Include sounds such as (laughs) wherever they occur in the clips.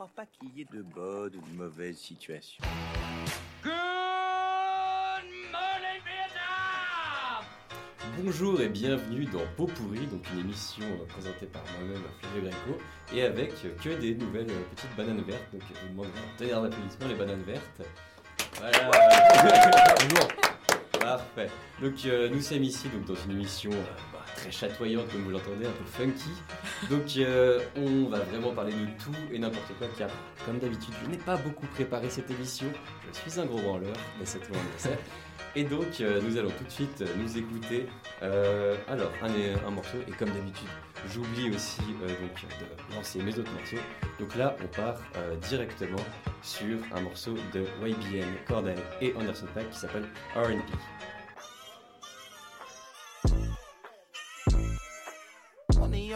crois pas qu'il y ait de bonnes ou de mauvaises situations. Good morning, Vietnam! Bonjour et bienvenue dans Peau pourrie, donc une émission euh, présentée par moi-même, Flavio Greco, et avec euh, que des nouvelles euh, petites bananes vertes. Donc je vous demanderai un tonnerre d'applaudissements, les bananes vertes. Voilà. (laughs) Bonjour. Parfait. Donc euh, nous sommes ici donc, dans une émission euh, bah, très chatoyante comme vous l'entendez, un peu funky. Donc euh, on va vraiment parler de tout et n'importe quoi car comme d'habitude je n'ai pas beaucoup préparé cette émission. Je suis un gros branleur, mais c'est tout le. Et donc nous allons tout de suite nous écouter alors un, un morceau et comme d'habitude j'oublie aussi euh, donc de lancer mes autres morceaux. Donc là on part euh, directement sur un morceau de YBN, Corday et Anderson Paak qui s'appelle R&B.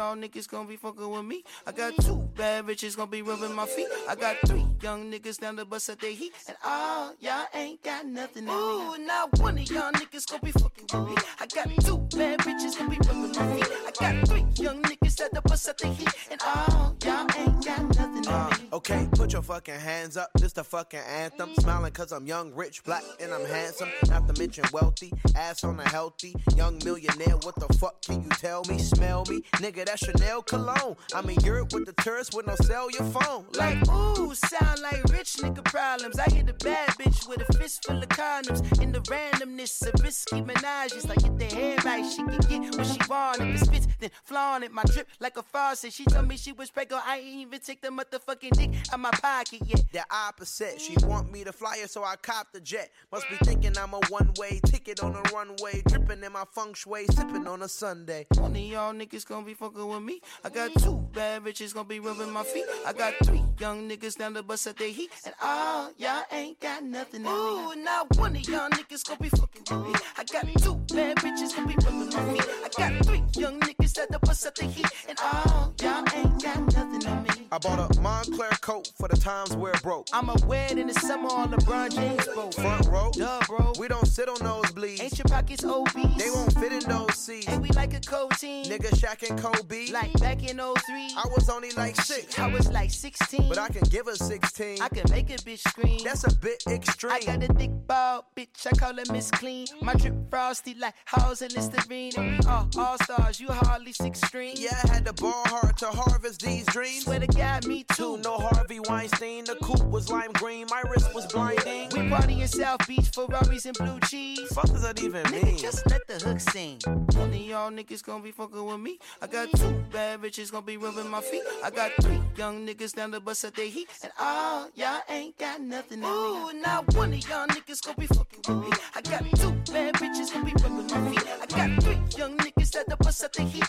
Y'all niggas gonna be fucking with me. I got two bad bitches gonna be rubbing my feet. I got three young niggas down the bus at their heat. And all y'all ain't got nothing on me. Ooh, now one of y'all niggas gonna be fucking with me. I got two bad bitches gonna be rubbing my feet. I got three young niggas at the bus at their heat. And all y'all ain't got nothing on me. Uh, okay, put your fucking hands up. This the fucking anthem. Smiling cause I'm young, rich, black, and I'm handsome. Not to mention wealthy, ass on a healthy. Young millionaire, what the fuck can you tell me? Smell me? Nigga, that's Chanel cologne. I'm in Europe with the tourists with no cell your phone. Like, ooh, sound like rich nigga problems. I hit a bad bitch with a fist full of condoms. In the randomness of risky menages. Like, get the hair right, she can get what she want. If it spits, then flaunt it. My drip like a faucet. She told me she was pregnant. I ain't even take the motherfucking dick out my pocket yet. The opposite, she want me to fly her, so I cop the jet. Must be thinking I'm a one-way ticket on a runway, dripping in my feng shui, sipping on a Sunday. One of y'all niggas gonna be fucking with me. I got two bad bitches gonna be rubbing my feet. I got three young niggas down the bus at their heat. And all y'all ain't got nothing on me. Ooh, now one of y'all niggas gonna be fucking with me. I got two bad bitches gonna be rubbing my feet. I got three young niggas at the bus at the heat. And all y'all ain't got nothing on me. I bought a Montclair coat for the times where it broke. I'ma wear it in the summer on LeBron James boat. Front row, Duh, bro. we don't sit on nosebleeds. Ain't your pockets obese? They won't fit in those seats. And we like a cold team. Nigga Shaq and Kobe. Like back in 03. I was only like six, I was like 16. but I can give her 16. I can make a bitch scream. That's a bit extreme. I got a thick ball, bitch. I call her Miss Clean. My drip frosty like Halls and Listerine. And we all all stars. You hardly six string. yeah, I had to ball hard to harvest these dreams. Swear to God, me too. No Harvey Weinstein, the coupe was lime green, my wrist was blinding. We party in South Beach, Ferraris and blue cheese. fuck does that even Nigga, mean? just let the hook sing. One of y'all niggas gonna be fucking with me. I got two bad bitches gonna be rubbing my feet. I got three young niggas down the bus at their heat. And all y'all ain't got nothing on me. Ooh, now one of y'all niggas gonna be fucking with me. I got two bad bitches gonna be rubbing my feet. I got three young niggas at the bus at their heat.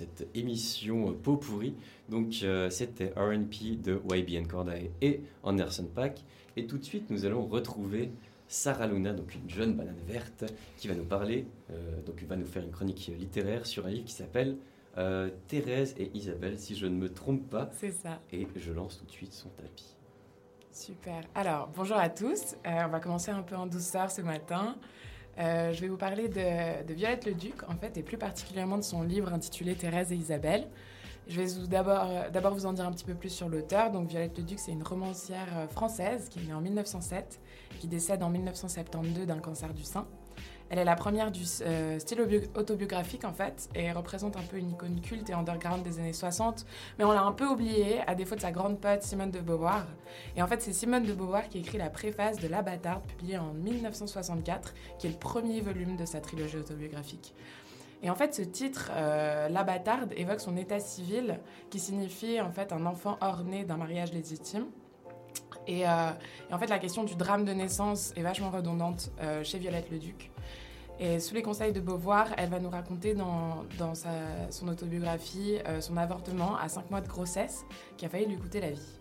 Cette émission euh, Peau pourrie. Donc euh, c'était R&P de YBN Corday et Anderson Paak. Et tout de suite nous allons retrouver Sarah Luna, donc une jeune banane verte, qui va nous parler, euh, donc va nous faire une chronique littéraire sur un livre qui s'appelle euh, Thérèse et Isabelle, si je ne me trompe pas. C'est ça, Et je lance tout de suite son tapis. super. Alors, bonjour à tous. Euh, on va commencer un peu en douceur ce matin. Euh, je vais vous parler de, Violette le Duc, en fait, et plus particulièrement de son livre intitulé Thérèse et Isabelle. Je vais euh, d'abord vous en dire un petit peu plus sur l'auteur. Donc, Violette le Duc, c'est une romancière euh, française qui est née en 1907, qui décède en 1972 d'un cancer du sein. Elle est la première du euh, style autobiographique en fait et représente un peu une icône culte et underground des années 60, mais on l'a un peu oubliée à défaut de sa grande pote Simone de Beauvoir. Et en fait, c'est Simone de Beauvoir qui écrit la préface de La publiée en 1964, qui est le premier volume de sa trilogie autobiographique. Et en fait, ce titre, euh, évoque son état civil, qui signifie en fait un enfant hors né d'un mariage légitime. Et, euh, et en fait, la question du drame de naissance est vachement redondante euh, chez Violette le Duc. Et sous les conseils de Beauvoir, elle va nous raconter dans, son autobiographie euh, son avortement à 5 mois de grossesse qui a failli lui coûter la vie.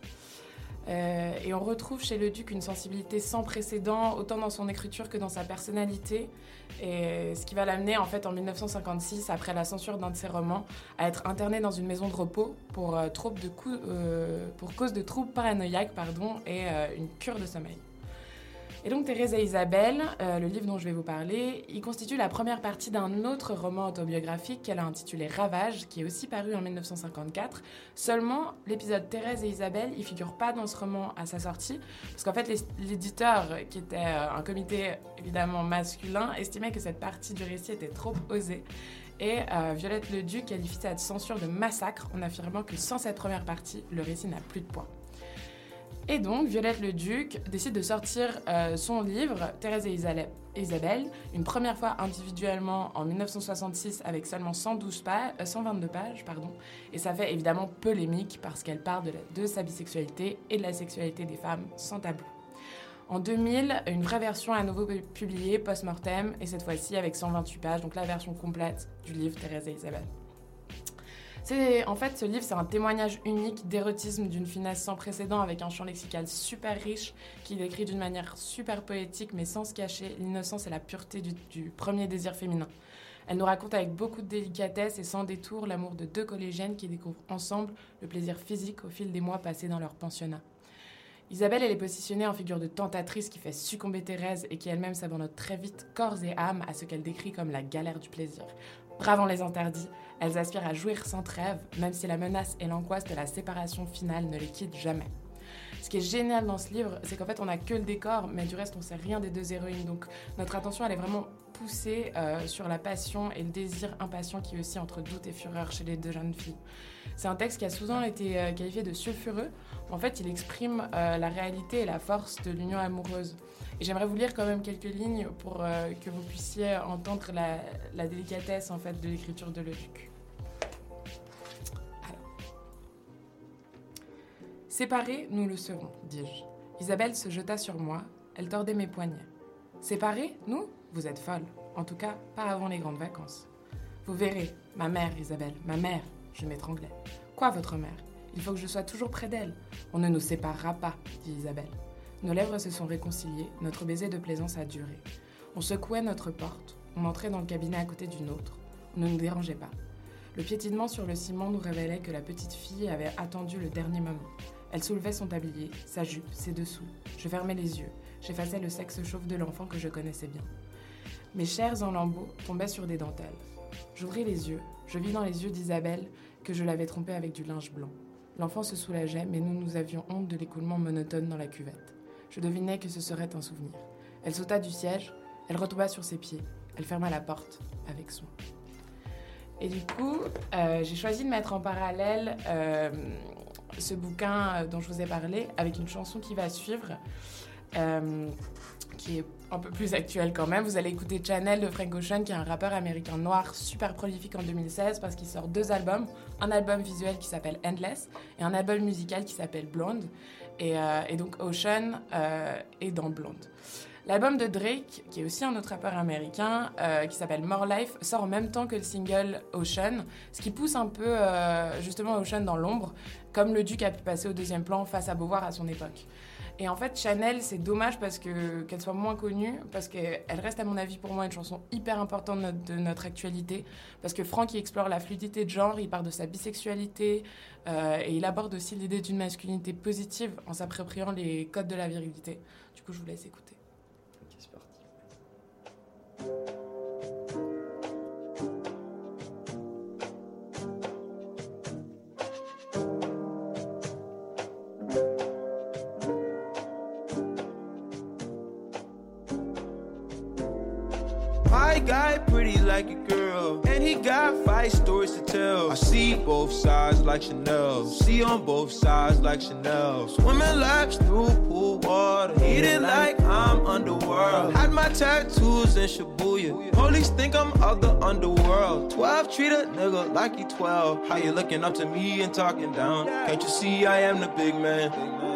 Euh, et on retrouve chez le duc une sensibilité sans précédent, autant dans son écriture que dans sa personnalité. Et ce qui va l'amener, en fait, en 1956, après la censure d'un de ses romans, à être interné dans une maison de repos pour, euh, euh, cause de troubles paranoïaques et une cure de sommeil. Et donc Thérèse et Isabelle, euh, le livre dont je vais vous parler, il constitue la première partie d'un autre roman autobiographique qu'elle a intitulé Ravage, qui est aussi paru en 1954. Seulement, l'épisode Thérèse et Isabelle, il figure pas dans ce roman à sa sortie, parce qu'en fait l'éditeur, qui était euh, un comité évidemment masculin, estimait que cette partie du récit était trop osée. Et euh, Violette Leduc qualifie cette censure de massacre en affirmant que sans cette première partie, le récit n'a plus de poids. Et donc, Violette le Duc décide de sortir euh, son livre, Thérèse et Isabelle, une première fois individuellement en 1966 avec seulement 112 pages, 122 pages. Pardon, et ça fait évidemment polémique parce qu'elle parle de, sa bisexualité et de la sexualité des femmes sans tabou. En 2000, une vraie version à nouveau publiée post-mortem, et cette fois-ci avec 128 pages, donc la version complète du livre Thérèse et Isabelle en fait ce livre, c'est un témoignage unique d'érotisme d'une finesse sans précédent avec un champ lexical super riche qui décrit d'une manière super poétique mais sans se cacher l'innocence et la pureté du, premier désir féminin. Elle nous raconte avec beaucoup de délicatesse et sans détour l'amour de deux collégiennes qui découvrent ensemble le plaisir physique au fil des mois passés dans leur pensionnat. Isabelle, elle est positionnée en figure de tentatrice qui fait succomber Thérèse et qui elle-même s'abandonne très vite, corps et âme, à ce qu'elle décrit comme la galère du plaisir. Bravant les interdits, elles aspirent à jouir sans trêve, même si la menace et l'angoisse de la séparation finale ne les quittent jamais. Ce qui est génial dans ce livre, c'est qu'en fait, on n'a que le décor, mais du reste, on sait rien des deux héroïnes. Donc, notre attention, elle est vraiment poussée euh, sur la passion et le désir impatient qui est aussi entre doute et fureur chez les deux jeunes filles. C'est un texte qui a souvent été euh, qualifié de sulfureux. En fait, il exprime euh, la réalité et la force de l'union amoureuse. Et j'aimerais vous lire quand même quelques lignes pour que vous puissiez entendre la, délicatesse en fait de l'écriture de Leduc. Séparés, nous le serons, dis-je. Isabelle se jeta sur moi, elle tordait mes poignets. Séparés, nous Vous êtes folle. En tout cas, pas avant les grandes vacances. Vous verrez, ma mère, Isabelle, ma mère, je m'étranglais. Quoi, votre mère? Il faut que je sois toujours près d'elle. On ne nous séparera pas, dit Isabelle. Nos lèvres se sont réconciliées, notre baiser de plaisance a duré. On secouait notre porte, on entrait dans le cabinet à côté d'une autre. On ne nous dérangeait pas. Le piétinement sur le ciment nous révélait que la petite fille avait attendu le dernier moment. Elle soulevait son tablier, sa jupe, ses dessous. Je fermais les yeux. J'effaçais le sexe chauve de l'enfant que je connaissais bien. Mes chairs en lambeaux tombaient sur des dentelles. J'ouvris les yeux. Je vis dans les yeux d'Isabelle que je l'avais trompée avec du linge blanc. L'enfant se soulageait, mais nous nous avions honte de l'écoulement monotone dans la cuvette. Je devinais que ce serait un souvenir. Elle sauta du siège, elle retomba sur ses pieds, elle ferma la porte avec soin. Et du coup, euh, j'ai choisi de mettre en parallèle euh, ce bouquin euh, dont je vous ai parlé avec une chanson qui va suivre, qui est un peu plus actuelle quand même. Vous allez écouter Channel de Frank Ocean, qui est un rappeur américain noir super prolifique en 2016 parce qu'il sort deux albums, un album visuel qui s'appelle Endless et un album musical qui s'appelle Blonde. Et, euh, donc Ocean est dans Blonde. L'album de Drake, qui est aussi un autre rappeur américain, euh, qui s'appelle More Life, sort en même temps que le single Ocean, ce qui pousse un peu euh, justement Ocean dans l'ombre, comme le Duc a pu passer au deuxième plan face à Beauvoir à son époque. Et en fait, Chanel, c'est dommage parce que qu'elle soit moins connue, parce qu'elle reste, à mon avis, pour moi, une chanson hyper importante de notre, actualité. Parce que Franck, il explore la fluidité de genre, il part de sa bisexualité, euh, et il aborde aussi l'idée d'une masculinité positive en s'appropriant les codes de la virilité. Du coup, je vous laisse écouter. My like a girl, and he got five stories to tell. I see both sides like Chanel, see on both sides like Chanel. Swimming laps through pool water, eating like I'm underworld. Had my tattoos in Shibuya, police think I'm of the underworld. 12 treat a nigga like he 12. How you looking up to me and talking down? Can't you see I am the big man?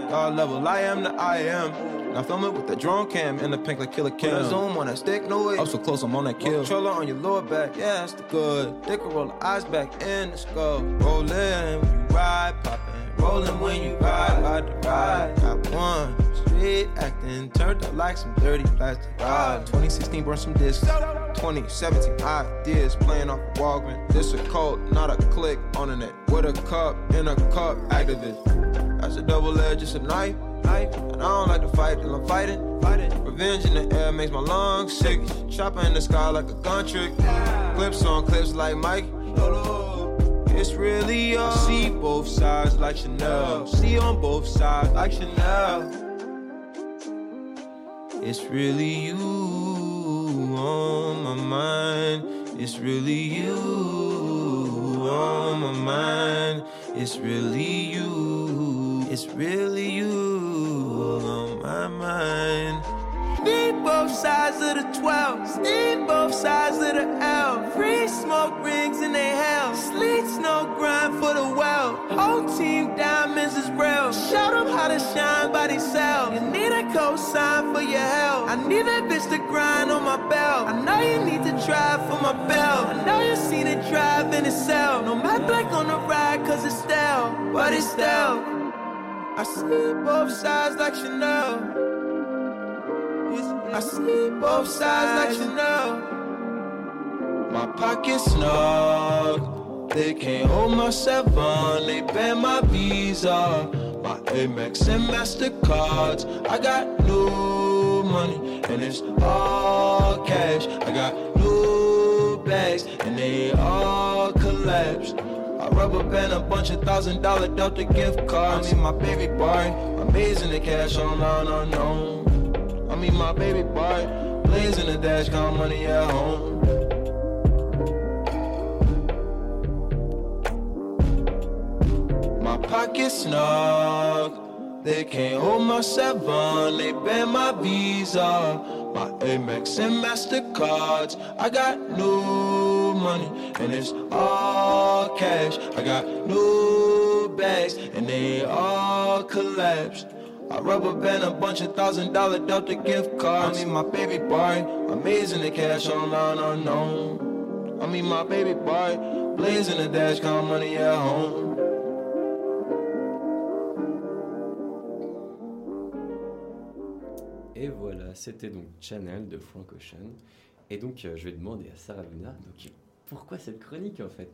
God level, I am the I am. Now film it with the drone cam and the pink like killer cam. Zoom on that stick, no way. Up so close, I'm on that kill. Controller on your lower back, yeah, that's the good. Dick roll the eyes back in the skull. Roll when you ride, poppin'. rolling when you ride, ride the ride. Got one street acting, turned up like some dirty plastic. Ah, 2016 burned some discs. 2017 ideas playing off a Walgreens. This a cult, not a click on the net. With a cup in a cup, activist. That's a double edge, it's a knife. Knife. And I don't like to fight till I'm fighting. Fighting. Revenge in the air makes my lungs sick. Chopper in the sky like a gun trick. Clips on clips like Mike. It's really all. I see both sides like Chanel. See on both sides like Chanel. It's really you on my mind. It's really you on my mind. It's really you. It's really you on my mind. Need both sides of the 12. Need both sides of the L. Free smoke rings in they hell. Sleet snow grind for the well. Whole team diamonds is real. Show them how to shine by themselves. You need a cosign for your help. I need that bitch to grind on my belt. I know you need to drive for my belt. I know you seen it drive in itself. No matte black on the ride cause it's stale. But it's stale. I see both sides like Chanel. I see both sides like Chanel. My pockets snug. They can't hold my seven. They ban my visa. My Amex and Mastercards. I got new money and it's all cash. I got new bags and they all collapse. Rubber band a bunch of thousand dollar Delta gift cards. I mean my baby boy, amazing the cash online unknown. I mean my baby boy, blazing the dash, count money at home. My pockets snug, they can't hold my seven, they ban my visa. My Amex and Mastercards, I got new and it's all cash. I got new bags and they all. I band a bunch of thousand dollar Delta gift my baby the cash online unknown. I mean my baby the dash, money at home. Et voilà, c'était donc Channel de Frank Ocean. Et donc, euh, je vais demander à Sarah Luna, donc, pourquoi cette chronique en fait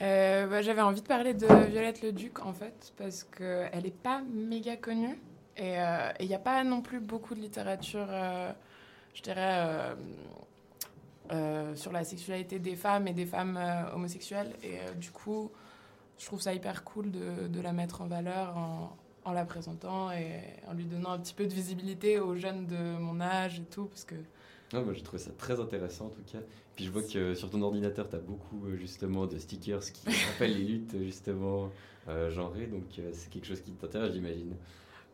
Euh, bah, J'avais envie de parler de Violette le Duc, en fait, parce qu'elle n'est pas méga connue. Et il n'y a pas non plus beaucoup de littérature, euh, je dirais, euh, euh, sur la sexualité des femmes et des femmes euh, homosexuelles. Et euh, du coup, je trouve ça hyper cool de, la mettre en valeur en la présentant et en lui donnant un petit peu de visibilité aux jeunes de mon âge et tout, parce que Non, moi j'ai trouvé ça très intéressant en tout cas. Puis je vois que sur ton ordinateur, tu as beaucoup euh, justement de stickers qui (laughs) rappellent les luttes justement euh, genrées, donc euh, c'est quelque chose qui t'intéresse, j'imagine.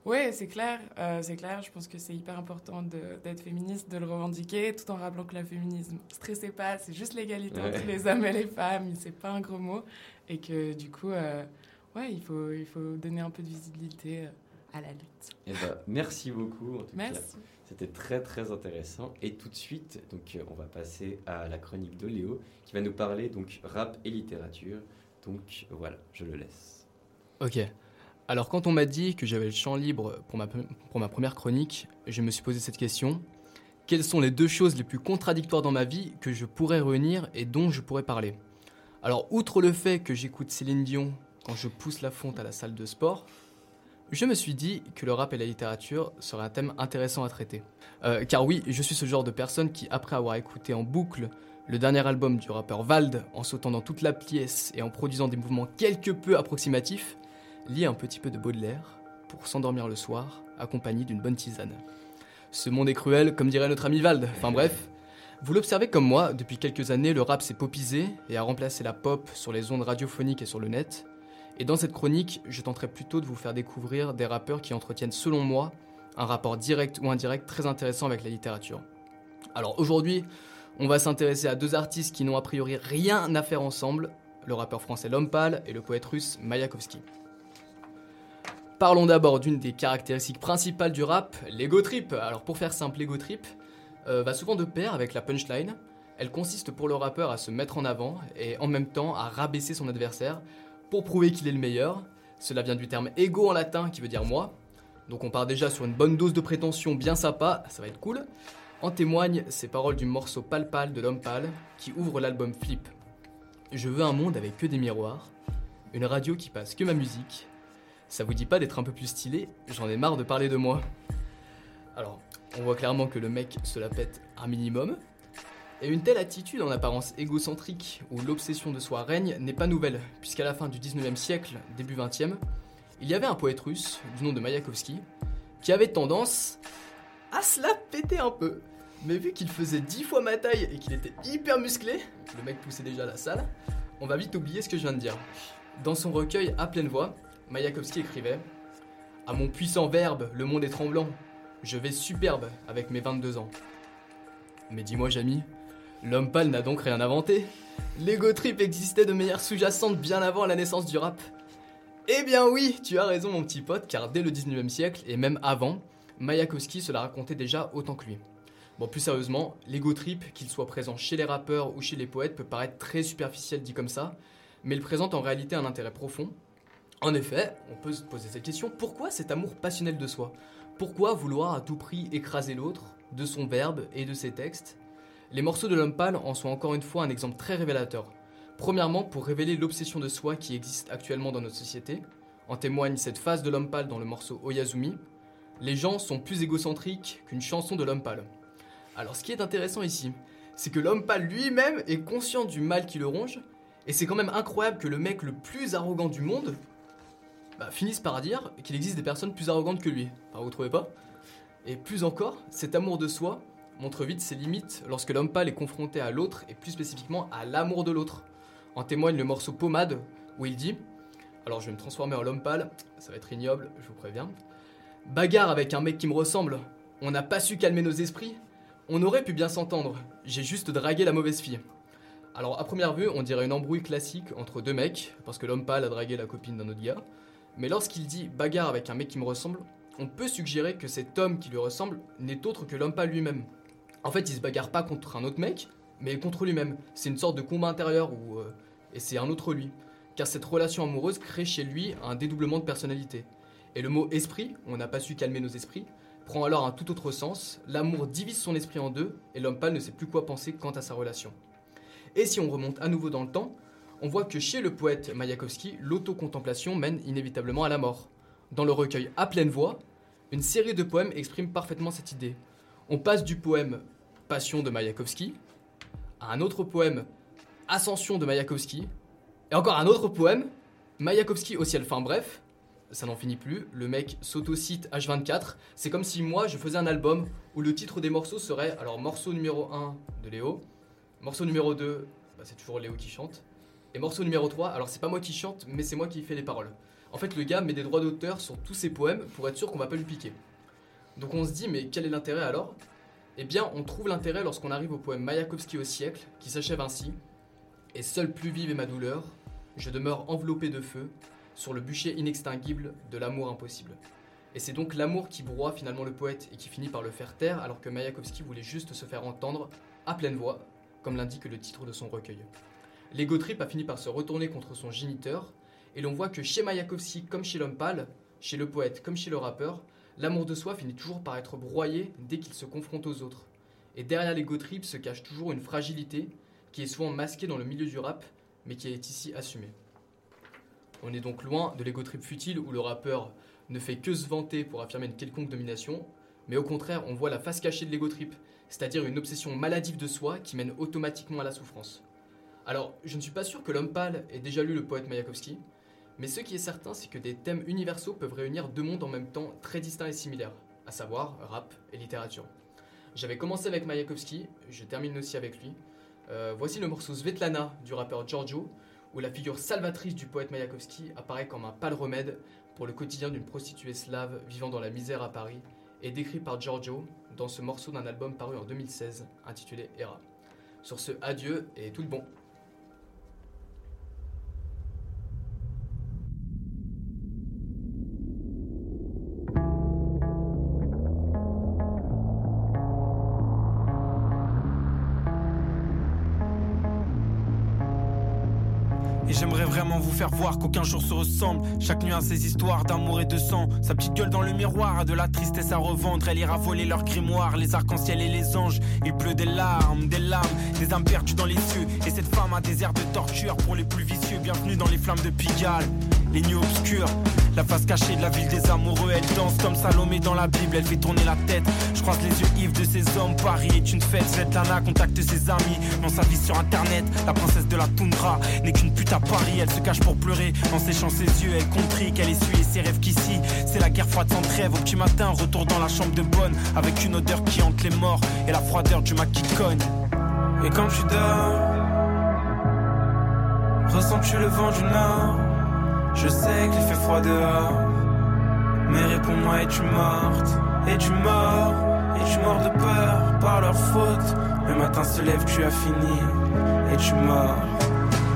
Oui, c'est clair, euh, c'est clair. Je pense que c'est hyper important d'être féministe, de le revendiquer, tout en rappelant que le féminisme, stressez pas, c'est juste l'égalité Ouais. entre les hommes et les femmes, c'est pas un gros mot, et que du coup, ouais, il faut, il faut donner un peu de visibilité à la lutte. Et bah, merci beaucoup en tout cas. Merci. C'était très très intéressant. Et tout de suite, donc euh, on va passer à la chronique de Léo qui va nous parler donc rap et littérature. Donc voilà, je le laisse. Ok. Alors quand on m'a dit que j'avais le champ libre pour ma, pour ma première chronique, je me suis posé cette question. Quelles sont les deux choses les plus contradictoires dans ma vie que je pourrais réunir et dont je pourrais parler? Alors outre le fait que j'écoute Céline Dion quand je pousse la fonte à la salle de sport, je me suis dit que le rap et la littérature seraient un thème intéressant à traiter. Euh, car oui, je suis ce genre de personne qui, après avoir écouté en boucle le dernier album du rappeur Vald, en sautant dans toute la pièce et en produisant des mouvements quelque peu approximatifs, lit un petit peu de Baudelaire pour s'endormir le soir, accompagné d'une bonne tisane. Ce monde est cruel, comme dirait notre ami Vald. Enfin bref, vous l'observez comme moi, depuis quelques années, le rap s'est popisé et a remplacé la pop sur les ondes radiophoniques et sur le net. Et dans cette chronique, je tenterai plutôt de vous faire découvrir des rappeurs qui entretiennent, selon moi, un rapport direct ou indirect très intéressant avec la littérature. Alors aujourd'hui, on va s'intéresser à deux artistes qui n'ont a priori rien à faire ensemble, le rappeur français L'Homme Pâle et le poète russe Mayakovsky. Parlons d'abord d'une des caractéristiques principales du rap, l'ego trip. Alors pour faire simple, l'ego trip euh, va souvent de pair avec la punchline. Elle consiste pour le rappeur à se mettre en avant et en même temps à rabaisser son adversaire pour prouver qu'il est le meilleur. Cela vient du terme ego en latin qui veut dire moi. Donc on part déjà sur une bonne dose de prétention bien sympa, ça va être cool. En témoignent ces paroles du morceau Pal Pal de l'homme pâle qui ouvre l'album Flip. Je veux un monde avec que des miroirs, une radio qui passe que ma musique. Ça vous dit pas d'être un peu plus stylé? J'en ai marre de parler de moi. Alors, on voit clairement que le mec se la pète un minimum. Et une telle attitude en apparence égocentrique où l'obsession de soi règne n'est pas nouvelle, puisqu'à la fin du 19e siècle, début 20e, il y avait un poète russe du nom de Mayakovsky qui avait tendance à se la péter un peu. Mais vu qu'il faisait 10 fois ma taille et qu'il était hyper musclé, le mec poussait déjà la salle, on va vite oublier ce que je viens de dire. Dans son recueil À pleine voix, Mayakovsky écrivait À mon puissant verbe, le monde est tremblant. Je vais superbe avec mes 22 ans. Mais dis-moi, Jamy, l'homme pâle n'a donc rien inventé. L'ego trip existait de manière sous-jacente bien avant la naissance du rap. Eh bien oui, tu as raison mon petit pote, car dès le 19e siècle, et même avant, Mayakovsky se la racontait déjà autant que lui. Bon, plus sérieusement, l'ego trip, qu'il soit présent chez les rappeurs ou chez les poètes, peut paraître très superficiel dit comme ça, mais il présente en réalité un intérêt profond. En effet, on peut se poser cette question, pourquoi cet amour passionnel de soi? Pourquoi vouloir à tout prix écraser l'autre, de son verbe et de ses textes? Les morceaux de l'homme pâle en sont encore une fois un exemple très révélateur. Premièrement, pour révéler l'obsession de soi qui existe actuellement dans notre société, en témoigne cette phase de l'homme pâle dans le morceau Oyazumi. Les gens sont plus égocentriques qu'une chanson de l'homme pâle. Alors ce qui est intéressant ici, c'est que l'homme pâle lui-même est conscient du mal qui le ronge, et c'est quand même incroyable que le mec le plus arrogant du monde bah, finisse par dire qu'il existe des personnes plus arrogantes que lui. Enfin, vous trouvez pas? Et plus encore, cet amour de soi montre vite ses limites lorsque l'homme pâle est confronté à l'autre, et plus spécifiquement à l'amour de l'autre. En témoigne le morceau Pommade, où il dit Alors je vais me transformer en l'homme pâle, ça va être ignoble, je vous préviens. Bagarre avec un mec qui me ressemble, on n'a pas su calmer nos esprits, on aurait pu bien s'entendre, j'ai juste dragué la mauvaise fille. Alors à première vue, on dirait une embrouille classique entre deux mecs, parce que l'homme pâle a dragué la copine d'un autre gars. Mais lorsqu'il dit bagarre avec un mec qui me ressemble, on peut suggérer que cet homme qui lui ressemble n'est autre que l'homme pâle lui-même. En fait, il se bagarre pas contre un autre mec, mais contre lui-même. C'est une sorte de combat intérieur euh, et c'est un autre lui. Car cette relation amoureuse crée chez lui un dédoublement de personnalité. Et le mot esprit, on n'a pas su calmer nos esprits, prend alors un tout autre sens. L'amour divise son esprit en deux et l'homme pâle ne sait plus quoi penser quant à sa relation. Et si on remonte à nouveau dans le temps, on voit que chez le poète Mayakovsky, l'autocontemplation mène inévitablement à la mort. Dans le recueil À pleine voix, une série de poèmes exprime parfaitement cette idée. On passe du poème Passion de Mayakovsky un autre poème Ascension de Mayakovsky, et encore un autre poème, Mayakovsky au ciel. Enfin bref, ça n'en finit plus. Le mec s'auto-cite H24. C'est comme si moi je faisais un album où le titre des morceaux serait alors morceau numéro 1 de Léo, morceau numéro 2, bah, c'est toujours Léo qui chante, et morceau numéro 3, alors c'est pas moi qui chante, mais c'est moi qui fais les paroles. En fait, le gars met des droits d'auteur sur tous ses poèmes pour être sûr qu'on va pas lui piquer. Donc on se dit, mais quel est l'intérêt alors Eh bien, on trouve l'intérêt lorsqu'on arrive au poème Mayakovsky au siècle, qui s'achève ainsi et seule plus vive est ma douleur, je demeure enveloppé de feu sur le bûcher inextinguible de l'amour impossible. Et c'est donc l'amour qui broie finalement le poète et qui finit par le faire taire, alors que Mayakovsky voulait juste se faire entendre à pleine voix, comme l'indique le titre de son recueil. L'ego trip a fini par se retourner contre son géniteur, et l'on voit que chez Mayakovsky comme chez l'homme pâle, chez le poète comme chez le rappeur, l'amour de soi finit toujours par être broyé dès qu'il se confronte aux autres. Et derrière l'ego trip se cache toujours une fragilité qui est souvent masqué dans le milieu du rap, mais qui est ici assumé. On est donc loin de l'ego trip futile où le rappeur ne fait que se vanter pour affirmer une quelconque domination, mais au contraire, on voit la face cachée de l'ego trip, c'est-à-dire une obsession maladive de soi qui mène automatiquement à la souffrance. Alors, je ne suis pas sûr que l'homme pâle ait déjà lu le poète Mayakovsky, mais ce qui est certain, c'est que des thèmes universaux peuvent réunir deux mondes en même temps très distincts et similaires, à savoir rap et littérature. J'avais commencé avec Mayakovsky, je termine aussi avec lui, euh, voici le morceau Svetlana du rappeur Giorgio, où la figure salvatrice du poète Mayakovsky apparaît comme un pâle remède pour le quotidien d'une prostituée slave vivant dans la misère à Paris, et décrit par Giorgio dans ce morceau d'un album paru en 2016 intitulé Era. Sur ce, adieu et tout le bon. Faire voir qu'aucun jour se ressemble. Chaque nuit a ses histoires d'amour et de sang. Sa petite gueule dans le miroir a de la tristesse à revendre. Elle ira voler leurs grimoires, les arcs-en-ciel et les anges. Il pleut des larmes, des larmes, des âmes perdues dans les cieux. Et cette femme a des airs de torture pour les plus vicieux. Bienvenue dans les flammes de Pigalle, les nuits obscures. La face cachée de la ville des amoureux, elle danse comme Salomé dans la Bible, elle fait tourner la tête. Je croise les yeux ivres de ces hommes, Paris est une fête. Svetlana contacte ses amis dans sa vie sur internet. La princesse de la toundra n'est qu'une pute à Paris, elle se cache pour pleurer. En séchant ses yeux, elle comprit qu'elle essuyait ses rêves qu'ici, c'est la guerre froide sans trêve. Au petit matin, retour dans la chambre de bonne, avec une odeur qui hante les morts et la froideur du Mac qui cogne. Et quand tu dors, ressens-tu le vent du nord? Je sais qu'il fait froid dehors, mais réponds-moi, es-tu morte? Es-tu mort? Es-tu mort de peur par leur faute? Le matin se lève, tu as fini, es-tu mort?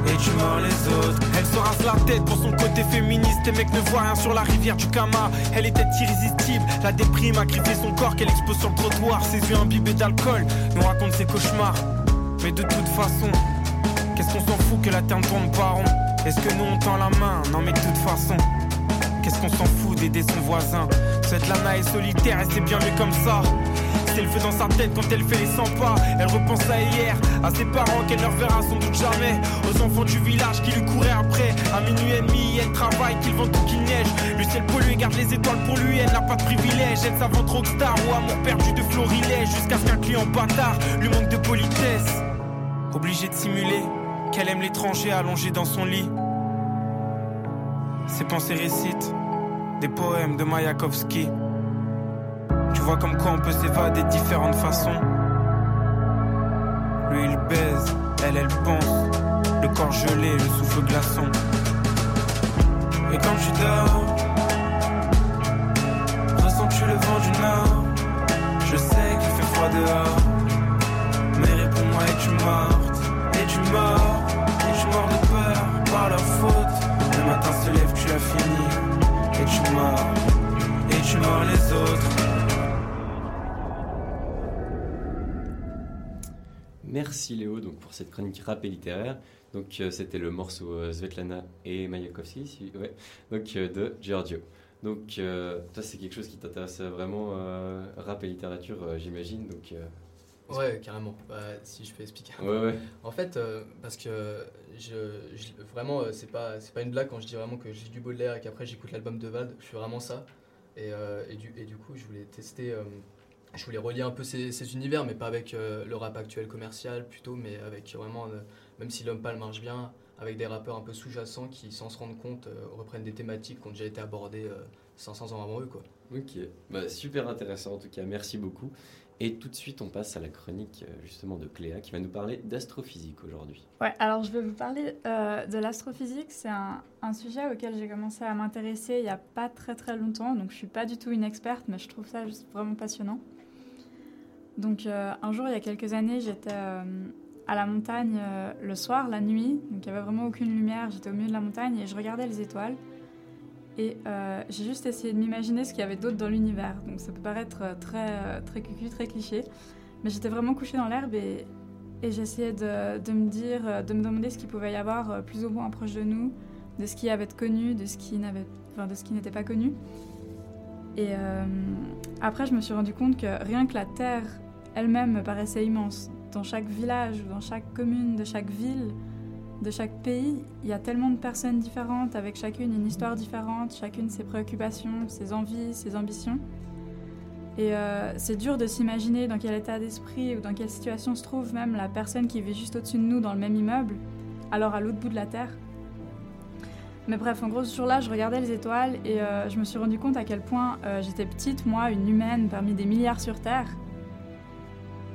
Et tu mords les autres? Elle se rase la tête pour son côté féministe. Les mecs ne voient rien sur la rivière du Kama. Elle était irrésistible. La déprime a griffé son corps qu'elle expose sur le trottoir. Ses yeux imbibés d'alcool nous racontent ses cauchemars. Mais de toute façon, qu'est-ce qu'on s'en fout que la terre ne tourne pas rond? Est-ce que nous on tend la main Non, mais de toute façon, qu'est-ce qu'on s'en fout d'aider son voisin Cette lana est solitaire et c'est bien mieux comme ça. C'est le feu dans sa tête quand elle fait les 100 pas. Elle repense à hier, à ses parents qu'elle ne reverra sans doute jamais. Aux enfants du village qui lui couraient après. À minuit et demi, elle travaille, qu'il vente ou qu'il neige. Le ciel pollue et garde les étoiles pour lui. Elle n'a pas de privilège. Elle s'avance rockstar ou amour perdu de florilège. Jusqu'à ce qu'un client bâtard lui manque de politesse. Obligé de simuler qu'elle aime l'étranger allongé dans son lit. Ses pensées récitent des poèmes de Mayakovsky. Tu vois comme quoi on peut s'évader de différentes façons. Lui il baise, elle elle pense. Le corps gelé, le souffle glaçon. Et quand tu dors, ressens-tu le vent du nord Je sais qu'il fait froid dehors. Mais réponds-moi, es-tu morte? Es-tu mort? Tu les autres Merci Léo donc pour cette chronique rap et littéraire. Donc euh, c'était le morceau euh, Svetlana et Mayakovsky, si- ouais, donc euh, de Giorgio. Donc euh, toi c'est quelque chose qui t'intéresse vraiment euh, rap et littérature, euh, j'imagine. Donc euh, Ouais, carrément. Bah, si je peux expliquer. ouais ouais. En fait, euh, parce que vraiment, euh, c'est pas, pas une blague quand je dis vraiment que j'ai du Baudelaire et qu'après j'écoute l'album de Vald. Je suis vraiment ça. Et, euh, et, du, et du coup, je voulais tester, euh, je voulais relier un peu ces, univers, mais pas avec le rap actuel commercial plutôt, mais avec vraiment, même si l'homme pâle marche bien, avec des rappeurs un peu sous-jacents qui, sans se rendre compte, reprennent des thématiques qui ont déjà été abordées euh, 500 ans avant eux. Quoi. Ok, bah, super intéressant en tout cas, merci beaucoup. Et tout de suite on passe à la chronique euh, justement de Cléa qui va nous parler d'astrophysique aujourd'hui. Ouais, alors je vais vous parler euh, de l'astrophysique. C'est un, sujet auquel j'ai commencé à m'intéresser il n'y a pas très très longtemps. Donc je suis pas du tout une experte, mais je trouve ça juste vraiment passionnant. Donc euh, un jour, il y a quelques années, j'étais à la montagne le soir, la nuit. Donc il n'y avait vraiment aucune lumière. J'étais au milieu de la montagne et je regardais les étoiles. Et euh, j'ai juste essayé de m'imaginer ce qu'il y avait d'autre dans l'univers. Donc ça peut paraître euh, très, euh, très cucu, très cliché. Mais j'étais vraiment couchée dans l'herbe et, j'essayais de, me dire, de me demander ce qu'il pouvait y avoir plus ou moins proche de nous, de ce qui avait de connu, de ce qui n'avait, enfin, de ce qui n'était pas connu. Et après, je me suis rendu compte que rien que la Terre elle-même me paraissait immense. Dans chaque village, dans chaque commune, de chaque ville, de chaque pays, il y a tellement de personnes différentes, avec chacune une histoire différente, chacune ses préoccupations, ses envies, ses ambitions. Et euh, c'est dur de s'imaginer dans quel état d'esprit ou dans quelle situation se trouve même la personne qui vit juste au-dessus de nous dans le même immeuble, alors à l'autre bout de la Terre. Mais bref, en gros, ce jour-là, je regardais les étoiles et euh, je me suis rendu compte à quel point euh, j'étais petite, moi, une humaine parmi des milliards sur Terre.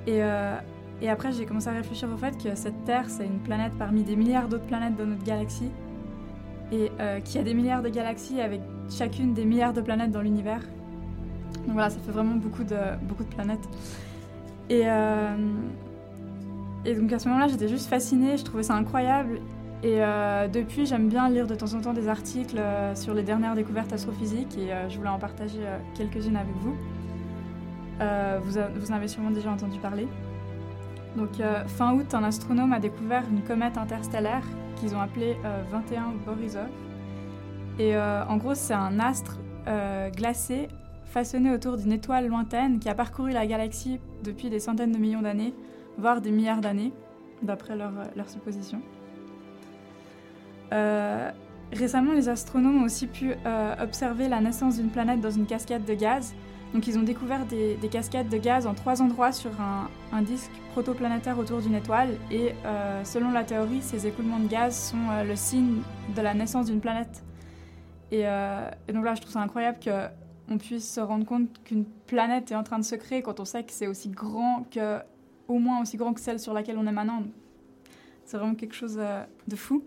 Et, et après, j'ai commencé à réfléchir au fait que cette Terre, c'est une planète parmi des milliards d'autres planètes dans notre galaxie. Et euh, qu'il y a des milliards de galaxies avec chacune des milliards de planètes dans l'univers. Donc voilà, ça fait vraiment beaucoup de, beaucoup de planètes. Et, euh, donc à ce moment-là, j'étais juste fascinée, je trouvais ça incroyable. Et euh, depuis, j'aime bien lire de temps en temps des articles sur les dernières découvertes astrophysiques et je voulais en partager quelques-unes avec vous. Vous en avez sûrement déjà entendu parler. Donc euh, fin août, un astronome a découvert une comète interstellaire qu'ils ont appelé 21 Borisov. Et en gros, c'est un astre glacé façonné autour d'une étoile lointaine qui a parcouru la galaxie depuis des centaines de millions d'années, voire des milliards d'années, d'après leur, leur supposition. récemment, les astronomes ont aussi pu observer la naissance d'une planète dans une cascade de gaz donc ils ont découvert des, cascades de gaz en trois endroits sur un, disque protoplanétaire autour d'une étoile et euh, selon la théorie, ces écoulements de gaz sont euh, le signe de la naissance d'une planète. Euh, et, donc là, je trouve ça incroyable qu'on puisse se rendre compte qu'une planète est en train de se créer quand on sait que c'est aussi grand que, au moins aussi grand que celle sur laquelle on est maintenant. C'est vraiment quelque chose de fou.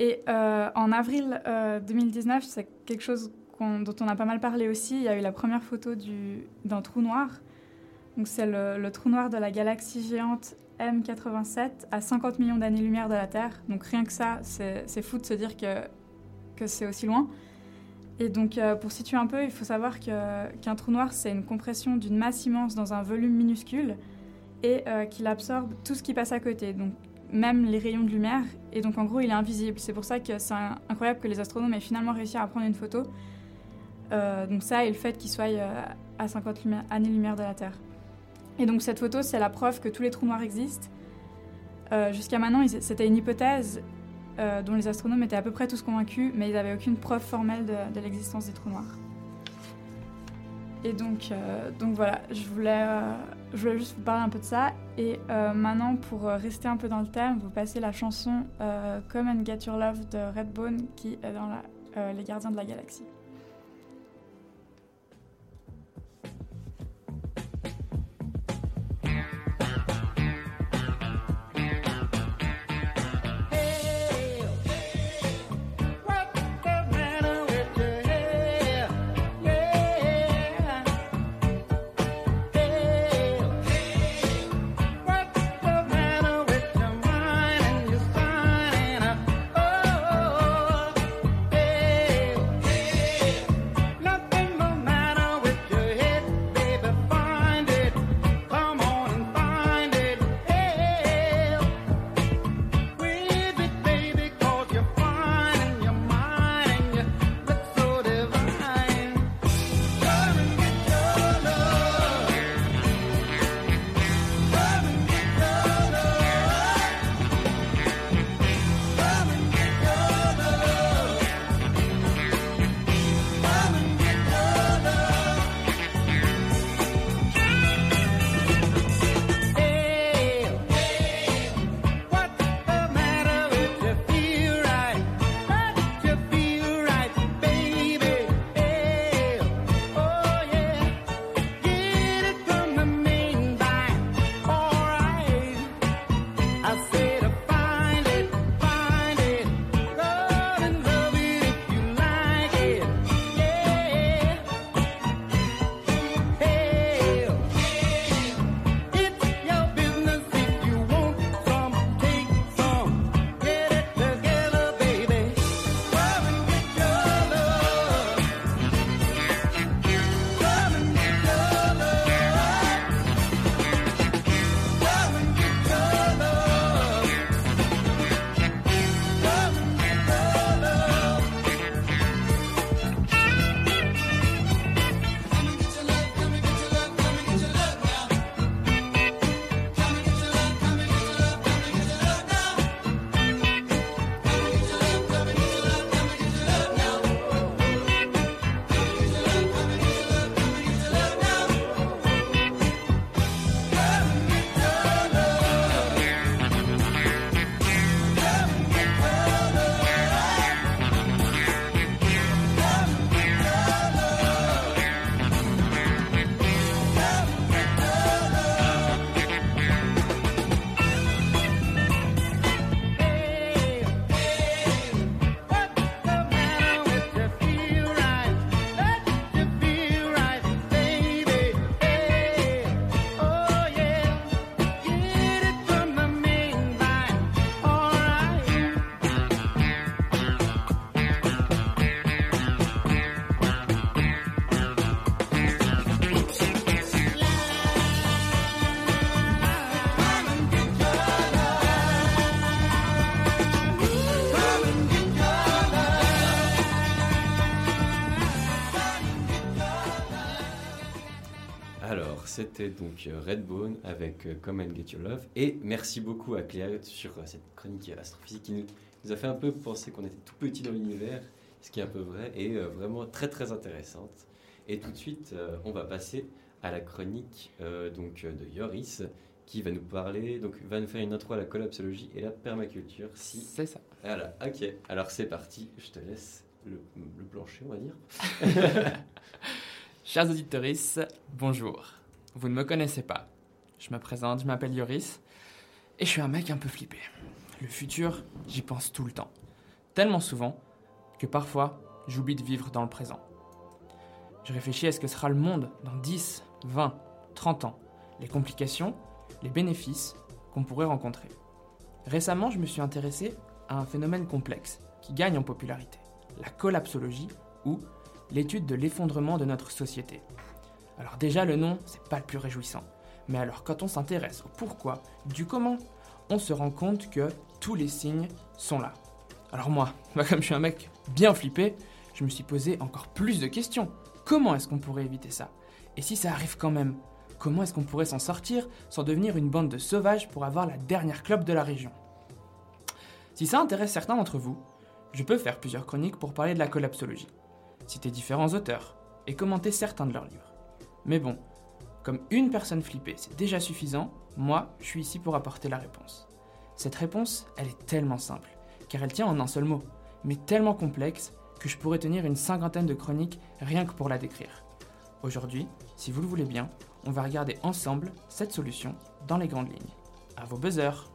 Et en avril 2019, c'est quelque chose dont on a pas mal parlé aussi. Il y a eu la première photo d'un trou noir. Donc c'est le, trou noir de la galaxie géante M87 à 50 millions d'années-lumière de la Terre. Donc rien que ça, c'est fou de se dire que, que c'est aussi loin. Et donc euh, pour situer un peu, il faut savoir qu'un trou noir, c'est une compression d'une masse immense dans un volume minuscule et euh, qu'il absorbe tout ce qui passe à côté. Donc même les rayons de lumière. Et donc en gros, il est invisible. C'est pour ça que c'est incroyable que les astronomes aient finalement réussi à prendre une photo euh, donc ça et le fait qu'il soit euh, à 50 années-lumière de la Terre. Et donc cette photo, c'est la preuve que tous les trous noirs existent. Euh, jusqu'à maintenant, c'était une hypothèse dont les astronomes étaient à peu près tous convaincus, mais ils n'avaient aucune preuve formelle de, l'existence des trous noirs. Et donc, donc voilà, je voulais, je voulais juste vous parler un peu de ça. Et maintenant, pour rester un peu dans le thème, vous passez la chanson Come and Get Your Love de Redbone qui est dans Les Gardiens de la Galaxie. C'était donc euh, Redbone avec euh, Come and Get Your Love. Et merci beaucoup à Cléa sur euh, cette chronique astrophysique qui nous, nous a fait un peu penser qu'on était tout petit dans l'univers, ce qui est un peu vrai, et vraiment très très intéressante. Et tout de suite, on va passer à la chronique euh, donc, de Yoris, qui va nous parler, donc va nous faire une intro à la collapsologie et la permaculture. Si... C'est ça. Voilà, ok. Alors c'est parti, je te laisse le, le plancher, on va dire. (laughs) Chers auditeurs, bonjour. Vous ne me connaissez pas. Je me présente, je m'appelle Yoris et je suis un mec un peu flippé. Le futur, j'y pense tout le temps. Tellement souvent que parfois, j'oublie de vivre dans le présent. Je réfléchis à ce que sera le monde dans 10, 20, 30 ans, les complications, les bénéfices qu'on pourrait rencontrer. Récemment, je me suis intéressé à un phénomène complexe qui gagne en popularité, la collapsologie ou l'étude de l'effondrement de notre société. Alors déjà le nom, c'est pas le plus réjouissant. Mais alors quand on s'intéresse au pourquoi, du comment, on se rend compte que tous les signes sont là. Alors moi, (laughs) bah comme je suis un mec bien flippé, je me suis posé encore plus de questions. Comment est-ce qu'on pourrait éviter ça? Et si ça arrive quand même, comment est-ce qu'on pourrait s'en sortir sans devenir une bande de sauvages pour avoir la dernière clope de la région? Si ça intéresse certains d'entre vous, je peux faire plusieurs chroniques pour parler de la collapsologie citer différents auteurs et commenter certains de leurs livres. Mais bon, comme une personne flippée, c'est déjà suffisant, moi, je suis ici pour apporter la réponse. Cette réponse, elle est tellement simple, car elle tient en un seul mot, mais tellement complexe que je pourrais tenir une cinquantaine de chroniques rien que pour la décrire. Aujourd'hui, si vous le voulez bien, on va regarder ensemble cette solution dans les grandes lignes. À vos buzzers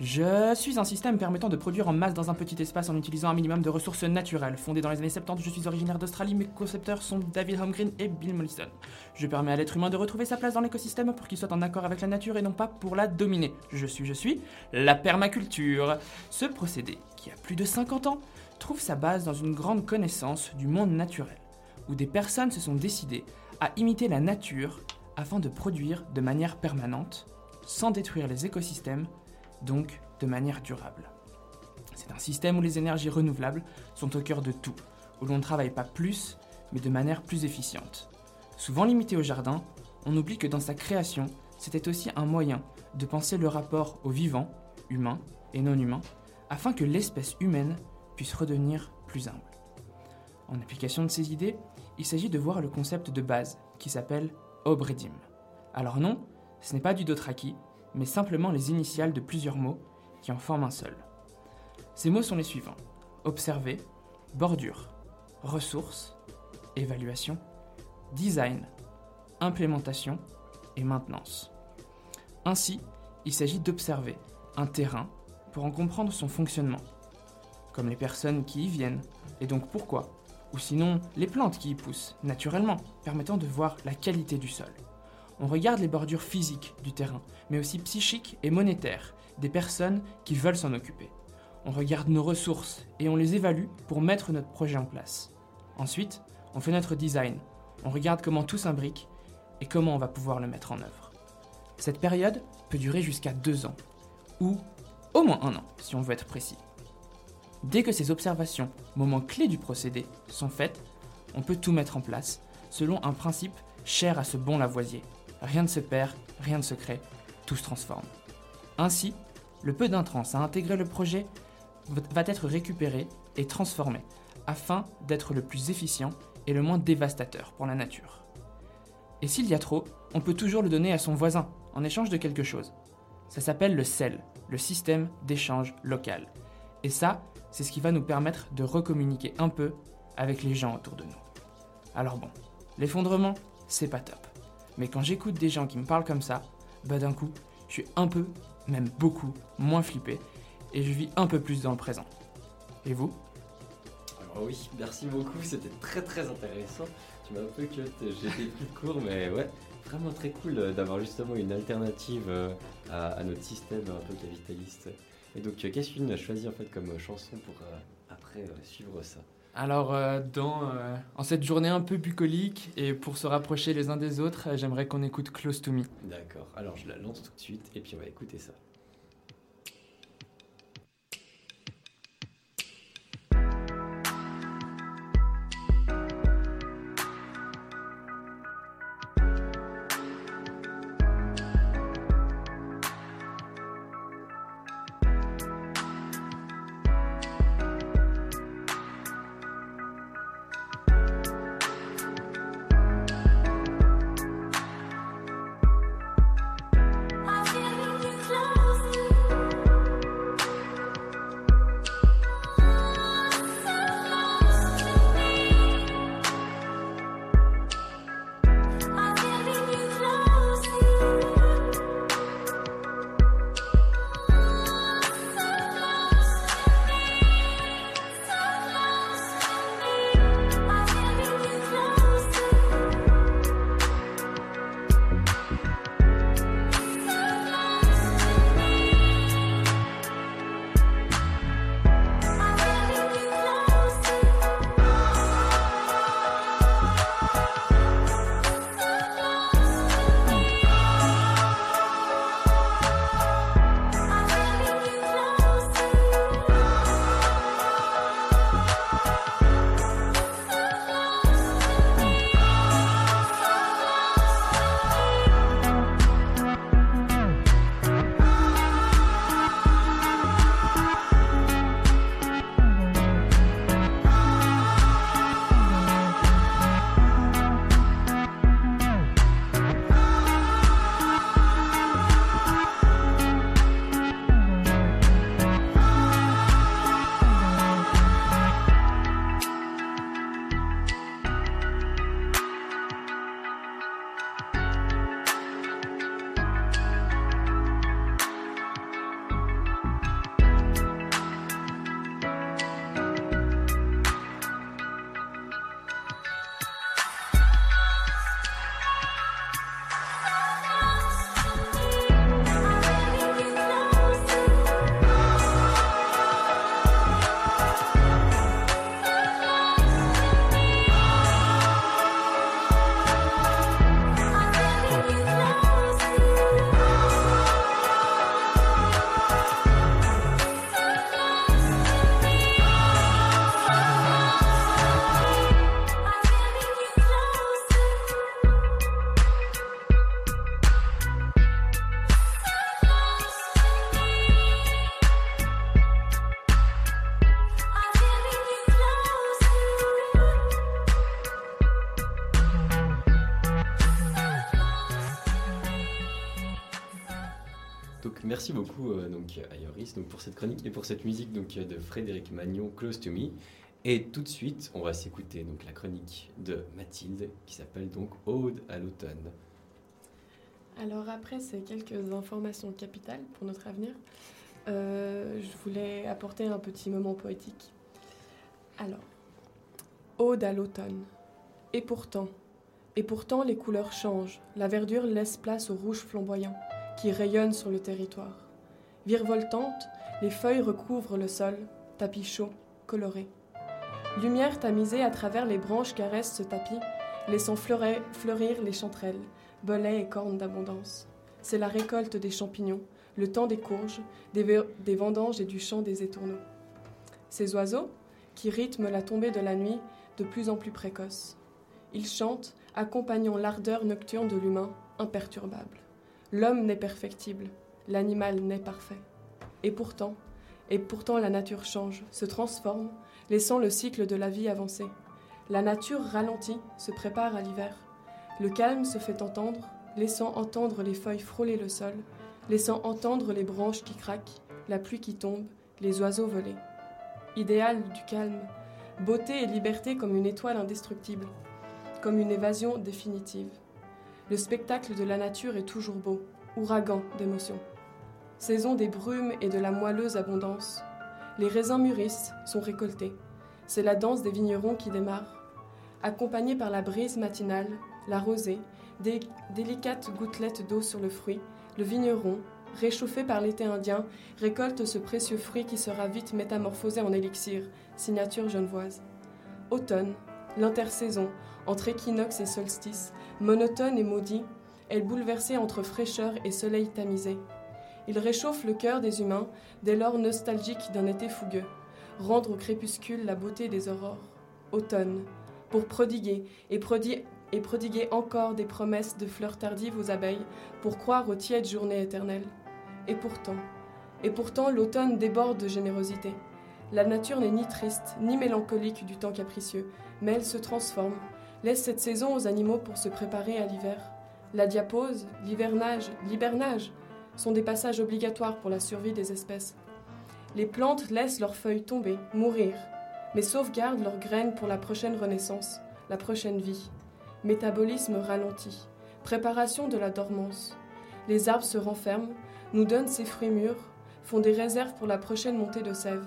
je suis un système permettant de produire en masse dans un petit espace en utilisant un minimum de ressources naturelles. Fondé dans les années 70, je suis originaire d'Australie, mes concepteurs sont David Holmgren et Bill Mollison. Je permets à l'être humain de retrouver sa place dans l'écosystème pour qu'il soit en accord avec la nature et non pas pour la dominer. Je suis, je suis, la permaculture. Ce procédé, qui a plus de 50 ans, trouve sa base dans une grande connaissance du monde naturel, où des personnes se sont décidées à imiter la nature afin de produire de manière permanente, sans détruire les écosystèmes donc de manière durable. C'est un système où les énergies renouvelables sont au cœur de tout, où l'on ne travaille pas plus, mais de manière plus efficiente. Souvent limité au jardin, on oublie que dans sa création, c'était aussi un moyen de penser le rapport au vivant, humain et non humain, afin que l'espèce humaine puisse redevenir plus humble. En application de ces idées, il s'agit de voir le concept de base qui s'appelle Obredim. Alors non, ce n'est pas du Dothraki, mais simplement les initiales de plusieurs mots qui en forment un seul. Ces mots sont les suivants observer, bordure, ressources, évaluation, design, implémentation et maintenance. Ainsi, il s'agit d'observer un terrain pour en comprendre son fonctionnement, comme les personnes qui y viennent, et donc pourquoi, ou sinon les plantes qui y poussent, naturellement, permettant de voir la qualité du sol. On regarde les bordures physiques du terrain, mais aussi psychiques et monétaires des personnes qui veulent s'en occuper. On regarde nos ressources et on les évalue pour mettre notre projet en place. Ensuite, on fait notre design. On regarde comment tout s'imbrique et comment on va pouvoir le mettre en œuvre. Cette période peut durer jusqu'à deux ans, ou au moins un an si on veut être précis. Dès que ces observations, moments clés du procédé, sont faites, on peut tout mettre en place selon un principe cher à ce bon Lavoisier. Rien ne se perd, rien ne se crée, tout se transforme. Ainsi, le peu d'intrants à intégrer le projet va être récupéré et transformé afin d'être le plus efficient et le moins dévastateur pour la nature. Et s'il y a trop, on peut toujours le donner à son voisin en échange de quelque chose. Ça s'appelle le CEL, le système d'échange local. Et ça, c'est ce qui va nous permettre de recommuniquer un peu avec les gens autour de nous. Alors bon, l'effondrement, c'est pas top. Mais quand j'écoute des gens qui me parlent comme ça, bah d'un coup, je suis un peu, même beaucoup, moins flippé et je vis un peu plus dans le présent. Et vous? Alors oui, merci beaucoup, c'était très très intéressant. Tu m'as un peu cut, été plus court, mais ouais, vraiment très cool euh, d'avoir justement une alternative euh, à, notre système un peu capitaliste. Et donc, euh, qu'est-ce qu'une a choisi en fait comme chanson pour après suivre ça? Alors, euh, dans, euh, en cette journée un peu bucolique et pour se rapprocher les uns des autres, euh, j'aimerais qu'on écoute Close to Me. D'accord, alors je la lance tout de suite et puis on va écouter ça. Merci beaucoup euh, donc à Yoris donc pour cette chronique et pour cette musique donc de Frédéric Magnon Close to Me. Et tout de suite, on va s'écouter donc la chronique de Mathilde qui s'appelle donc Ode à l'automne. Alors après ces quelques informations capitales pour notre avenir, euh, je voulais apporter un petit moment poétique. Alors, Ode à l'automne. Et pourtant, et pourtant les couleurs changent, la verdure laisse place au rouge flamboyant qui rayonne sur le territoire. Virevoltantes, les feuilles recouvrent le sol, tapis chaud, coloré. Lumière tamisée à travers les branches caresse ce tapis, laissant fleurir, les chanterelles, bolets et cornes d'abondance. C'est la récolte des champignons, le temps des courges, des, des vendanges et du chant des étourneaux. Ces oiseaux, qui rythment la tombée de la nuit de plus en plus précoce. Ils chantent, accompagnant l'ardeur nocturne de l'humain, imperturbable. L'homme n'est perfectible, l'animal n'est parfait. Et pourtant, et pourtant la nature change, se transforme, laissant le cycle de la vie avancer. La nature ralentit, se prépare à l'hiver. Le calme se fait entendre, laissant entendre les feuilles frôler le sol, laissant entendre les branches qui craquent, la pluie qui tombe, les oiseaux voler. Idéal du calme, beauté et liberté comme une étoile indestructible, comme une évasion définitive. Le spectacle de la nature est toujours beau, ouragan d'émotions. Saison des brumes et de la moelleuse abondance. Les raisins mûrissent, sont récoltés. C'est la danse des vignerons qui démarre. Accompagnée par la brise matinale, la rosée, des délicates gouttelettes d'eau sur le fruit, le vigneron, réchauffé par l'été indien, récolte ce précieux fruit qui sera vite métamorphosé en élixir, signature genevoise. Automne, l'intersaison, entre équinoxe et solstice, monotone et maudit, est bouleversée entre fraîcheur et soleil tamisé. Il réchauffe le cœur des humains, dès lors nostalgiques d'un été fougueux, rendre au crépuscule la beauté des aurores. Automne, pour prodiguer et, et prodiguer encore des promesses de fleurs tardives aux abeilles, pour croire aux tièdes journées éternelles. Et pourtant, et pourtant l'automne déborde de générosité. La nature n'est ni triste, ni mélancolique du temps capricieux, mais elle se transforme, laisse cette saison aux animaux pour se préparer à l'hiver. La diapose, l'hivernage, l'hibernage sont des passages obligatoires pour la survie des espèces. Les plantes laissent leurs feuilles tomber, mourir, mais sauvegardent leurs graines pour la prochaine renaissance, la prochaine vie. Métabolisme ralenti, préparation de la dormance. Les arbres se renferment, nous donnent ses fruits mûrs, font des réserves pour la prochaine montée de sève.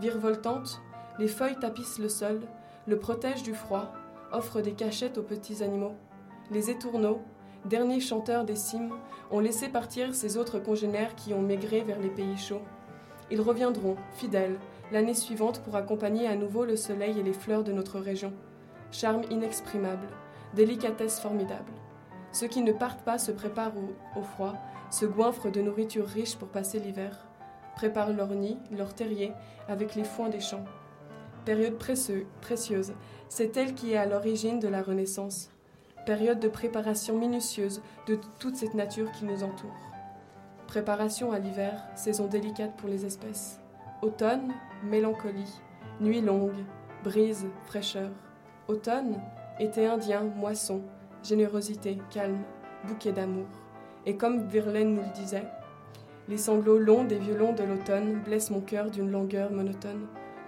Virevoltantes, les feuilles tapissent le sol, le protègent du froid, offrent des cachettes aux petits animaux. Les étourneaux, derniers chanteurs des cimes, ont laissé partir ces autres congénères qui ont maigré vers les pays chauds. Ils reviendront, fidèles, l'année suivante pour accompagner à nouveau le soleil et les fleurs de notre région. Charme inexprimable, délicatesse formidable. Ceux qui ne partent pas se préparent au, froid, se goinfrent de nourriture riche pour passer l'hiver, préparent leur nid, leur terrier, avec les foins des champs. Période précieuse, c'est elle qui est à l'origine de la Renaissance. Période de préparation minutieuse de toute cette nature qui nous entoure. Préparation à l'hiver, saison délicate pour les espèces. Automne, mélancolie. Nuit longue, brise, fraîcheur. Automne, été indien, moisson, générosité, calme, bouquet d'amour. Et comme Verlaine nous le disait, les sanglots longs des violons de l'automne blessent mon cœur d'une longueur monotone.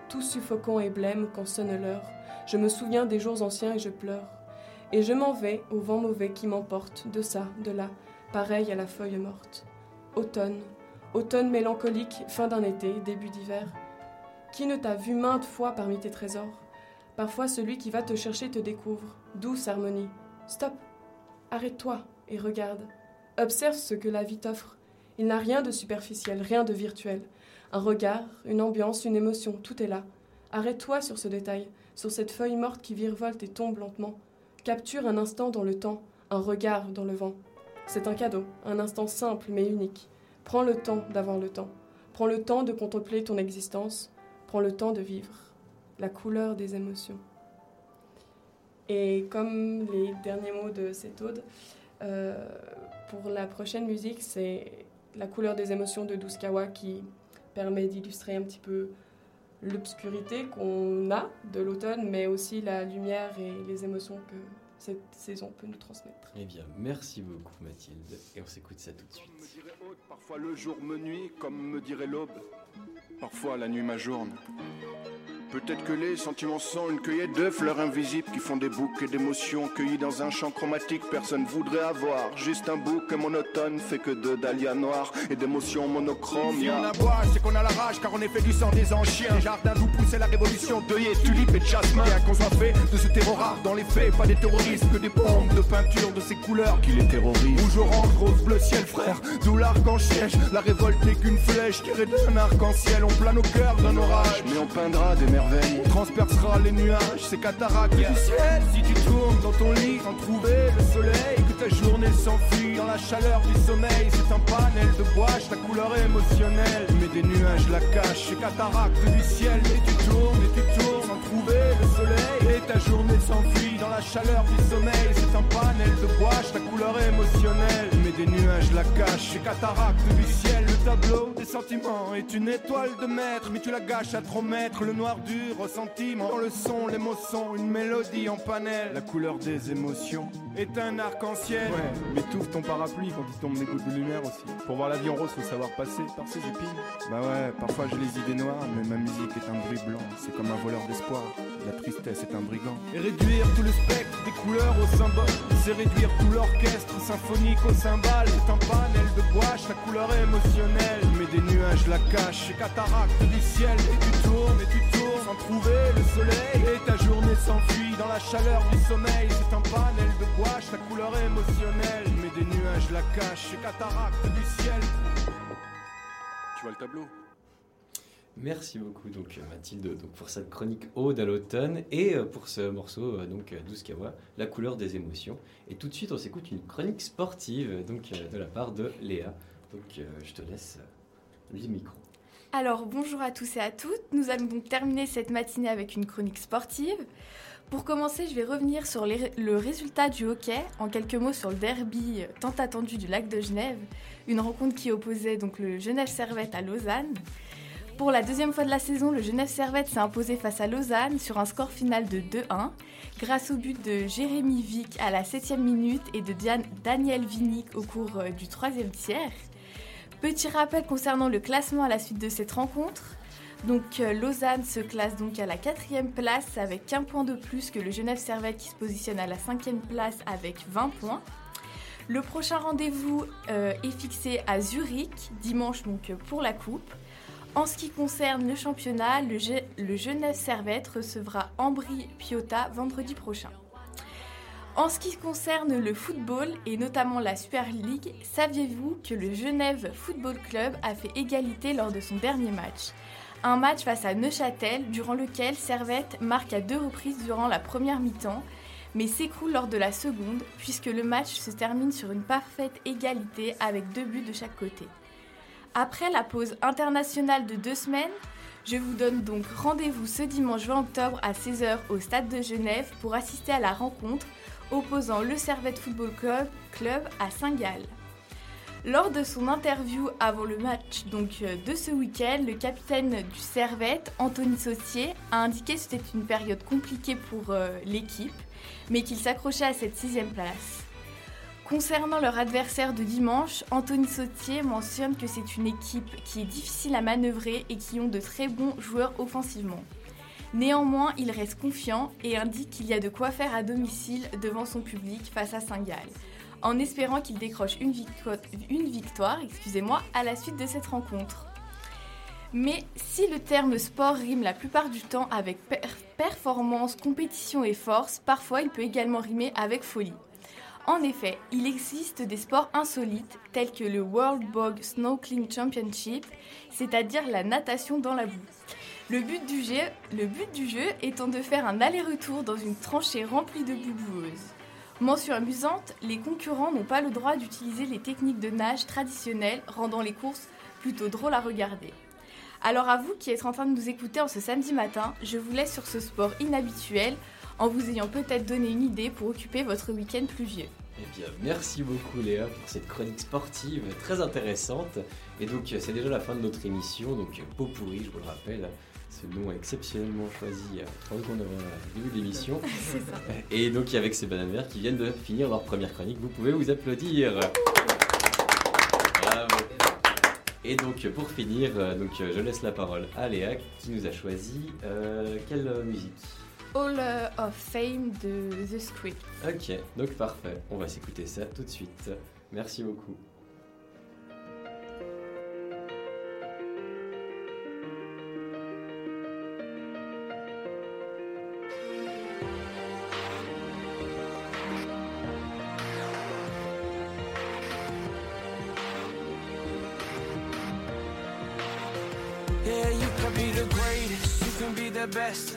Tout suffocant et blême quand sonne l'heure, je me souviens des jours anciens et je pleure. Et je m'en vais au vent mauvais qui m'emporte, de ça, de là, pareil à la feuille morte. Automne, automne mélancolique, fin d'un été, début d'hiver. Qui ne t'a vu maintes fois parmi tes trésors? Parfois celui qui va te chercher te découvre, douce harmonie. Stop Arrête-toi et regarde. Observe ce que la vie t'offre. Il n'a rien de superficiel, rien de virtuel. Un regard, une ambiance, une émotion, tout est là. Arrête-toi sur ce détail, sur cette feuille morte qui virevolte et tombe lentement. Capture un instant dans le temps, un regard dans le vent. C'est un cadeau, un instant simple mais unique. Prends le temps d'avoir le temps. Prends le temps de contempler ton existence. Prends le temps de vivre. La couleur des émotions. Et comme les derniers mots de cette ode, euh, pour la prochaine musique, c'est la couleur des émotions de Douskawa qui permet d'illustrer un petit peu l'obscurité qu'on a de l'automne, mais aussi la lumière et les émotions que cette saison peut nous transmettre. Eh bien, merci beaucoup Mathilde, et on s'écoute ça tout de suite. Me dirait haute, Parfois le jour me nuit, comme me dirait l'aube. Parfois la nuit m'ajourne. Peut-être que les sentiments sont une cueillette de fleurs invisibles qui font des bouquets d'émotions cueillies dans un champ chromatique. Personne voudrait avoir juste un bouquet monotone fait que de dahlias noires et d'émotions monochromes. Si on aboie, c'est qu'on a la rage car on est fait du sang des anciens. Les jardins d'où poussait la révolution, deuil et tulipes et de jasmin. Qu'on soit fait de ce terreau rare dans les faits, pas des terroristes, que des bombes de peinture de ces couleurs qui les terrorisent. Rouge, orange, rose, bleu, ciel, frère, d'où l'arc en siège. La révolte n'est qu'une flèche tirée d'un arc-en-ciel. On plane au cœur d'un orage, Mais on peindra des merveilles. On transpercera les nuages, ces cataractes du ciel. Si tu tournes dans ton lit sans trouver le soleil, que ta journée s'enfuit dans la chaleur du sommeil, c'est un panel de gouache, ta couleur émotionnelle. Mais des nuages la cachent, ces cataractes du ciel. Et tu tournes et tu tournes trouver le soleil. Et ta journée s'enfuit dans la chaleur du sommeil, c'est un panel de gouache, ta couleur émotionnelle. Mais des nuages la cachent, ces cataractes du ciel. Le tableau des sentiments est une étoile de maître, mais tu la gâches à trop mettre. Le noir du ressentiment, dans le son, les mots sont une mélodie en panel. La couleur des émotions est un arc-en-ciel. Ouais, mais t'ouvres ton parapluie quand il tombe des gouttes de lumière aussi. Pour voir la vie en rose, faut savoir passer par ses épines. Bah ouais, parfois j'ai les idées noires, mais ma musique est un bruit blanc. C'est comme un voleur d'espoir. La tristesse est un brigand. Et réduire tout le spectre des couleurs au symbole, c'est réduire tout l'orchestre symphonique au cymbale. C'est un panel de gouache, la couleur émotionnelle. Mais des nuages la cachent, ces cataractes du ciel. Et tu tournes et tu tournes sans trouver le soleil. Et ta journée s'enfuit dans la chaleur du sommeil. C'est un panel de gouache, la couleur émotionnelle. Mais des nuages la cachent, ces cataractes du ciel. Tu vois le tableau? Merci beaucoup donc Mathilde donc, pour cette chronique Ode à l'automne et euh, pour ce morceau euh, donc euh, 12 Kawa, La couleur des émotions. Et tout de suite on s'écoute une chronique sportive donc de la part de Léa. Donc je te laisse le micro. Alors bonjour à tous et à toutes, nous allons donc terminer cette matinée avec une chronique sportive. Pour commencer, je vais revenir sur le résultat du hockey, en quelques mots sur le derby tant attendu du lac de Genève, une rencontre qui opposait donc le Genève Servette à Lausanne. Pour la deuxième fois de la saison, le Genève Servette s'est imposé face à Lausanne sur un score final de 2-1, grâce au but de Jérémy Vick à la 7 minute et de Daniel Vinnick au cours euh, du troisième tiers. Petit rappel concernant le classement à la suite de cette rencontre. Donc euh, Lausanne se classe donc à la quatrième place avec un point de plus que le Genève Servette qui se positionne à la cinquième place avec 20 points. Le prochain rendez-vous euh, est fixé à Zurich dimanche donc pour la coupe. En ce qui concerne le championnat, le, Ge- le Genève Servette recevra Ambry Piotta vendredi prochain. En ce qui concerne le football et notamment la Super League, saviez-vous que le Genève Football Club a fait égalité lors de son dernier match? Un match face à Neuchâtel durant lequel Servette marque à deux reprises durant la première mi-temps, mais s'écroule lors de la seconde puisque le match se termine sur une parfaite égalité avec deux buts de chaque côté. Après la pause internationale de deux semaines, je vous donne donc rendez-vous ce dimanche 20 octobre à 16h au Stade de Genève pour assister à la rencontre opposant le Servette Football Club, à Saint-Gall. Lors de son interview avant le match donc, euh, de ce week-end, le capitaine du Servette, Anthony Sautier, a indiqué que c'était une période compliquée pour euh, l'équipe, mais qu'il s'accrochait à cette sixième place. Concernant leur adversaire de dimanche, Anthony Sautier mentionne que c'est une équipe qui est difficile à manœuvrer et qui ont de très bons joueurs offensivement. Néanmoins, il reste confiant et indique qu'il y a de quoi faire à domicile devant son public face à Saint-Gall, en espérant qu'il décroche une, victoire, excusez-moi, à la suite de cette rencontre. Mais si le terme sport rime la plupart du temps avec per- performance, compétition et force, parfois il peut également rimer avec folie. En effet, il existe des sports insolites tels que le World Bog Snorkeling Championship, c'est-à-dire la natation dans la boue. Le but, du jeu, étant de faire un aller-retour dans une tranchée remplie de boue boueuse. Mention amusante, les concurrents n'ont pas le droit d'utiliser les techniques de nage traditionnelles, rendant les courses plutôt drôles à regarder. Alors à vous qui êtes en train de nous écouter en ce samedi matin, je vous laisse sur ce sport inhabituel en vous ayant peut-être donné une idée pour occuper votre week-end pluvieux. Eh bien, merci beaucoup Léa pour cette chronique sportive très intéressante. Et donc, euh, c'est déjà la fin de notre émission. Donc, euh, Pot pourri, je vous le rappelle, ce nom exceptionnellement choisi à 30 secondes avant le début de l'émission. (laughs) C'est ça. Et donc avec ces bananes vertes qui viennent de finir leur première chronique, vous pouvez vous applaudir. Bravo. Et donc pour finir, euh, donc, euh, je laisse la parole à Léa qui nous a choisi euh, quelle euh, musique? Hall of Fame de The Script. Ok, donc parfait. On va s'écouter ça tout de suite. Merci beaucoup. Best,